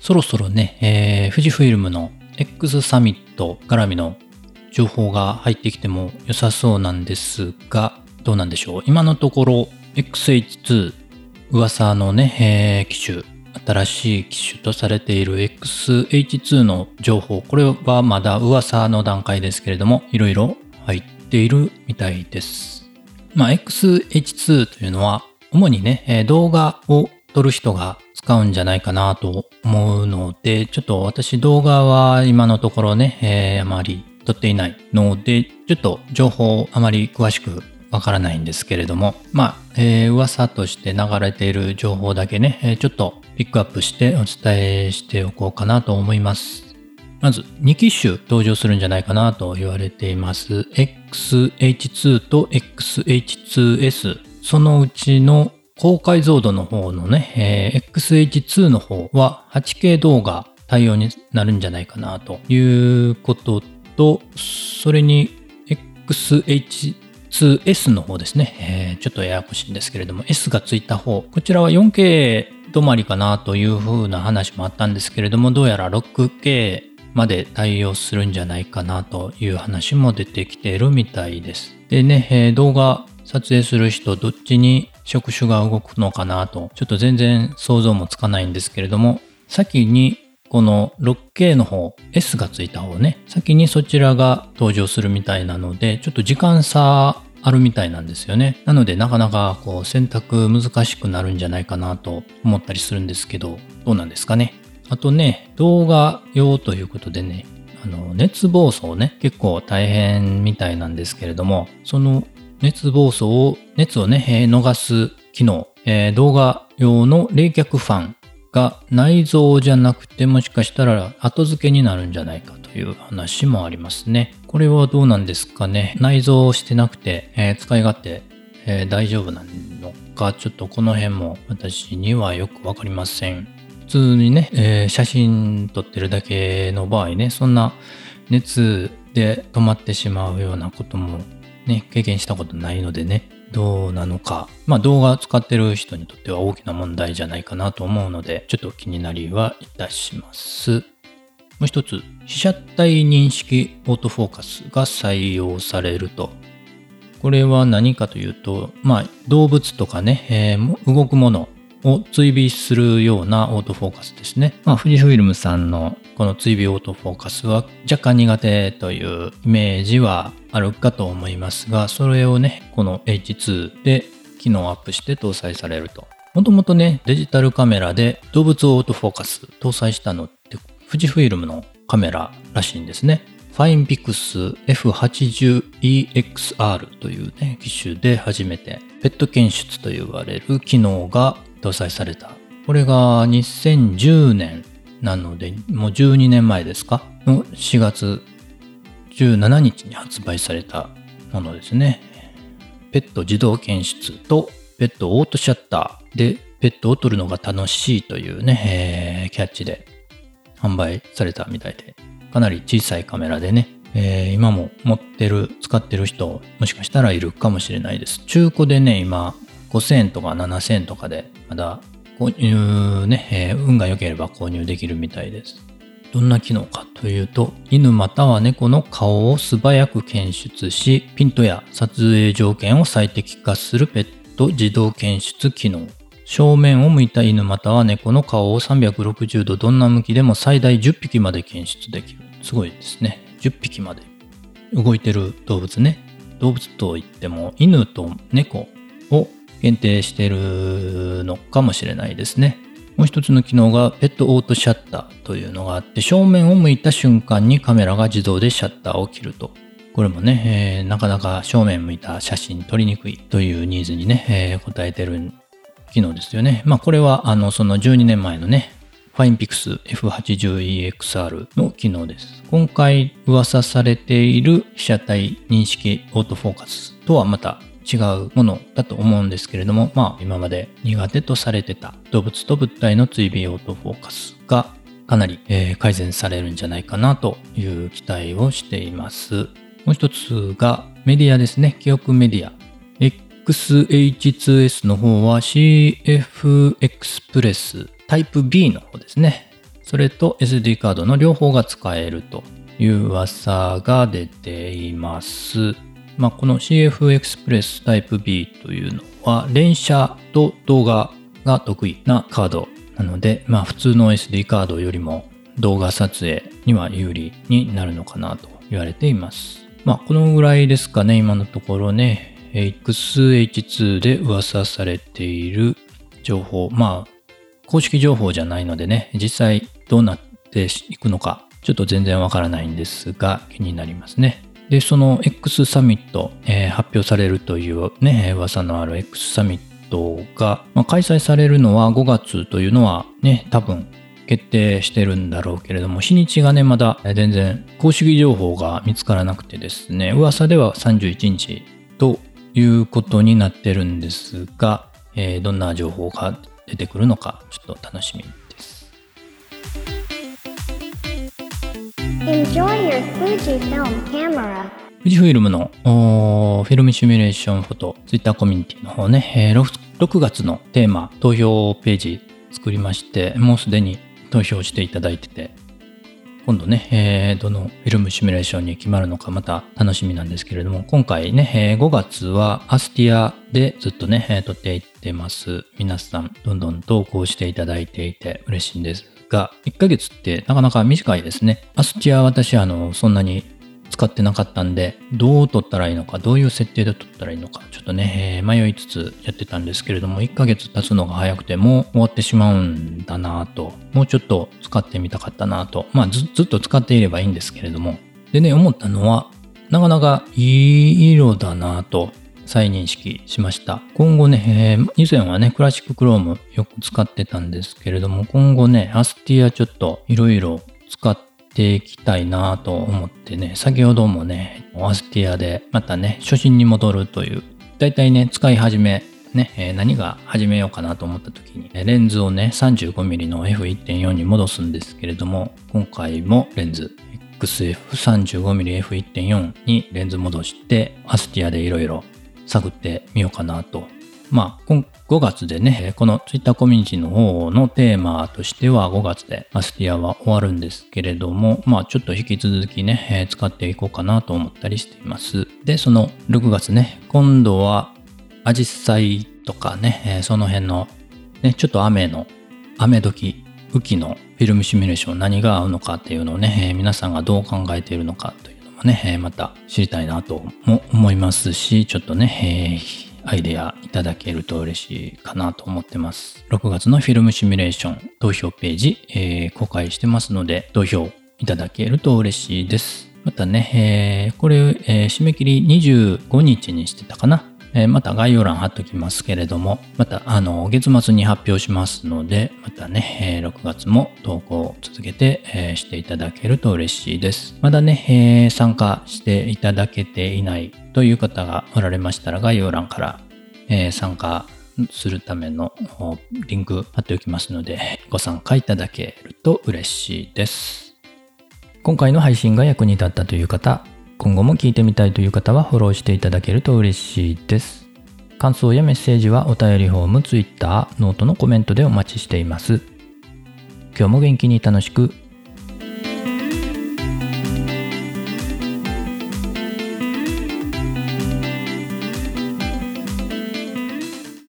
そろそろね、えー、富士フイルムの X サミット絡みの情報が入ってきても良さそうなんですが、どうなんでしょう？今のところ XH2 噂のね、えー、機種、新しい機種とされている XH2 の情報、これはまだ噂の段階ですけれども、いろいろ入っているみたいです。まあ、XH2 というのは、主にね、動画を撮る人が使うんじゃないかなと思うので、ちょっと私動画は今のところね、えー、あまり撮っていないので、ちょっと情報あまり詳しくわからないんですけれども、まあ、えー、噂として流れている情報だけね、えー、ちょっとピックアップしてお伝えしておこうかなと思います。まず、2機種登場するんじゃないかなと言われています。XH2 と XH2S。そのうちの高解像度の方のね、えー、XH2 の方は 8K 動画対応になるんじゃないかなということと、それに XH 2S の方ですね、えー、ちょっとややこしいんですけれども、S がついた方、こちらは 4K 止まりかなという風な話もあったんですけれども、どうやら 6K まで対応するんじゃないかなという話も出てきているみたいです。でね、えー、動画撮影する人、どっちに触手が動くのかなと、ちょっと全然想像もつかないんですけれども、先にこの 6K の方、S がついた方ね、先にそちらが登場するみたいなので、ちょっと時間差あるみたいなんですよね。なのでなかなかこう選択難しくなるんじゃないかなと思ったりするんですけど、どうなんですかね。あとね、動画用ということでね、あの熱暴走ね、結構大変みたいなんですけれども、その熱暴走を、熱をね、逃す機能、えー、動画用の冷却ファンが内蔵じゃなくてもしかしたら後付けになるんじゃないかという話もありますね。これはどうなんですかね。内蔵してなくて、えー、使い勝手、えー、大丈夫なのか、ちょっとこの辺も私にはよくわかりません。普通にね、えー、写真撮ってるだけの場合ね、そんな熱で止まってしまうようなこともね、経験したことないのでね、どうなのか。まあ動画使ってる人にとっては大きな問題じゃないかなと思うので、ちょっと気になりはいたします。もう一つ、被写体認識オートフォーカスが採用されると。これは何かというと、まあ、動物とかね、えー、動くものを追尾するようなオートフォーカスですね。まあ、富士フイルムさんのこの追尾オートフォーカスは若干苦手というイメージはあるかと思いますが、それをね、この H2 で機能アップして搭載されると。もともとね、デジタルカメラで動物オートフォーカス搭載したのって富士フイルムのカメラらしいんですね。ファインピクス F80EXR というね、機種で初めてペット検出と呼ばれる機能が搭載された。これが2010年なので、もう12年前ですか？の4月17日に発売されたものですね。ペット自動検出とペットオートシャッターでペットを撮るのが楽しいというね、えー、キャッチで販売されたみたいで、かなり小さいカメラでね、えー、今も持ってる、使ってる人、もしかしたらいるかもしれないです。中古でね、今、5000円とか7000円とかで、まだ購入ね、えー、運が良ければ購入できるみたいです。どんな機能かというと、犬または猫の顔を素早く検出し、ピントや撮影条件を最適化するペット自動検出機能。正面を向いた犬または猫の顔を360度どんな向きでも最大10匹まで検出できる。すごいですね。10匹まで動いてる動物ね。動物といっても犬と猫を限定してるのかもしれないですね。もう一つの機能がペットオートシャッターというのがあって正面を向いた瞬間にカメラが自動でシャッターを切ると。これもね、えー、なかなか正面向いた写真撮りにくいというニーズにね、えー、応えてる機能ですよね。まあこれはあのその12年前のね、ファインピクス F80EXR の機能です。今回噂されている被写体認識オートフォーカスとはまた違うものだと思うんですけれども、まあ今まで苦手とされてた動物と物体の追尾オートフォーカスがかなり、えー、改善されるんじゃないかなという期待をしています。もう一つがメディアですね。記憶メディア。XH2S の方は CF エクスプレスタイプ B の方ですね。それと SD カードの両方が使えるという噂が出ています。まあ、この CF エクスプレスタイプ B というのは連写と動画が得意なカードなので、まあ、普通の SD カードよりも動画撮影には有利になるのかなと言われています。まあ、このぐらいですかね、今のところね。XH2 で噂されている情報。まあ、公式情報じゃないのでね、実際どうなっていくのか、ちょっと全然わからないんですが、気になりますね。で、その X サミット、えー、発表されるというね、噂のある X サミットが、まあ、開催されるのは5月というのはね、多分決定してるんだろうけれども、日にちがね、まだ全然公式情報が見つからなくてですね、噂では31日ということになってるんですが、えー、どんな情報が出てくるのか、ちょっと楽しみ Enjoy your Fujifilm camera. 富士フイルムのフィルムシミュレーションフォトツイッターコミュニティの方ね、えー、6, 6月のテーマ投票ページ作りましてもうすでに投票していただいてて今度ね、えー、どのフィルムシミュレーションに決まるのかまた楽しみなんですけれども、今回ね、えー、5月はアスティアでずっとね、えー、撮っていってます。皆さん、どんどん投稿していただいていて嬉しいんですが、1ヶ月ってなかなか短いですね。アスティア私、あの、そんなに使ってなかったんで、どう撮ったらいいのか、どういう設定で撮ったらいいのか、ちょっとね、迷いつつやってたんですけれども、1ヶ月経つのが早くてもう終わってしまうんだなと、もうちょっと使ってみたかったなと、まあずっと使っていればいいんですけれども、でね、思ったのは、なかなかいい色だなと再認識しました。今後ね、えー、以前はね、クラシッククロームよく使ってたんですけれども、今後ね、アスティアちょっといろいろ使っていきたいなと思ってね、先ほどもね、アスティアでまたね、初心に戻るという、だいたいね、使い始め、ね、何が始めようかなと思った時に、レンズをね、35mm の F1.4 に戻すんですけれども、今回もレンズ XF35mm F1.4 にレンズ戻して、アスティアでいろいろ探ってみようかなとまあ、5月でね、この Twitter コミュニティの方のテーマとしては5月でアスティアは終わるんですけれども、まあちょっと引き続きね、使っていこうかなと思ったりしています。で、その6月ね、今度はアジサイとかね、その辺のね、ちょっと雨の、雨時、雨季のフィルムシミュレーション何が合うのかっていうのをね、皆さんがどう考えているのかというもね、また知りたいなとも思いますし、ちょっとね、アイデアいただけると嬉しいかなと思ってます。6月のフィルムシミュレーション投票ページ、えー、公開してますので、投票いただけると嬉しいです。またね、えー、これ、えー、締め切り25日にしてたかな。また概要欄貼っときますけれども、また、あの、月末に発表しますので、またね、え6月も投稿を続けて、していただけると嬉しいです。まだね、参加していただけていないという方がおられましたら概要欄から、参加するためのリンク貼っておきますのでご参加いただけると嬉しいです。今回の配信が役に立ったという方、今後も聞いてみたいという方はフォローしていただけると嬉しいです。感想やメッセージはお便りフォーム、Twitter、 note のコメントでお待ちしています。今日も元気に楽しく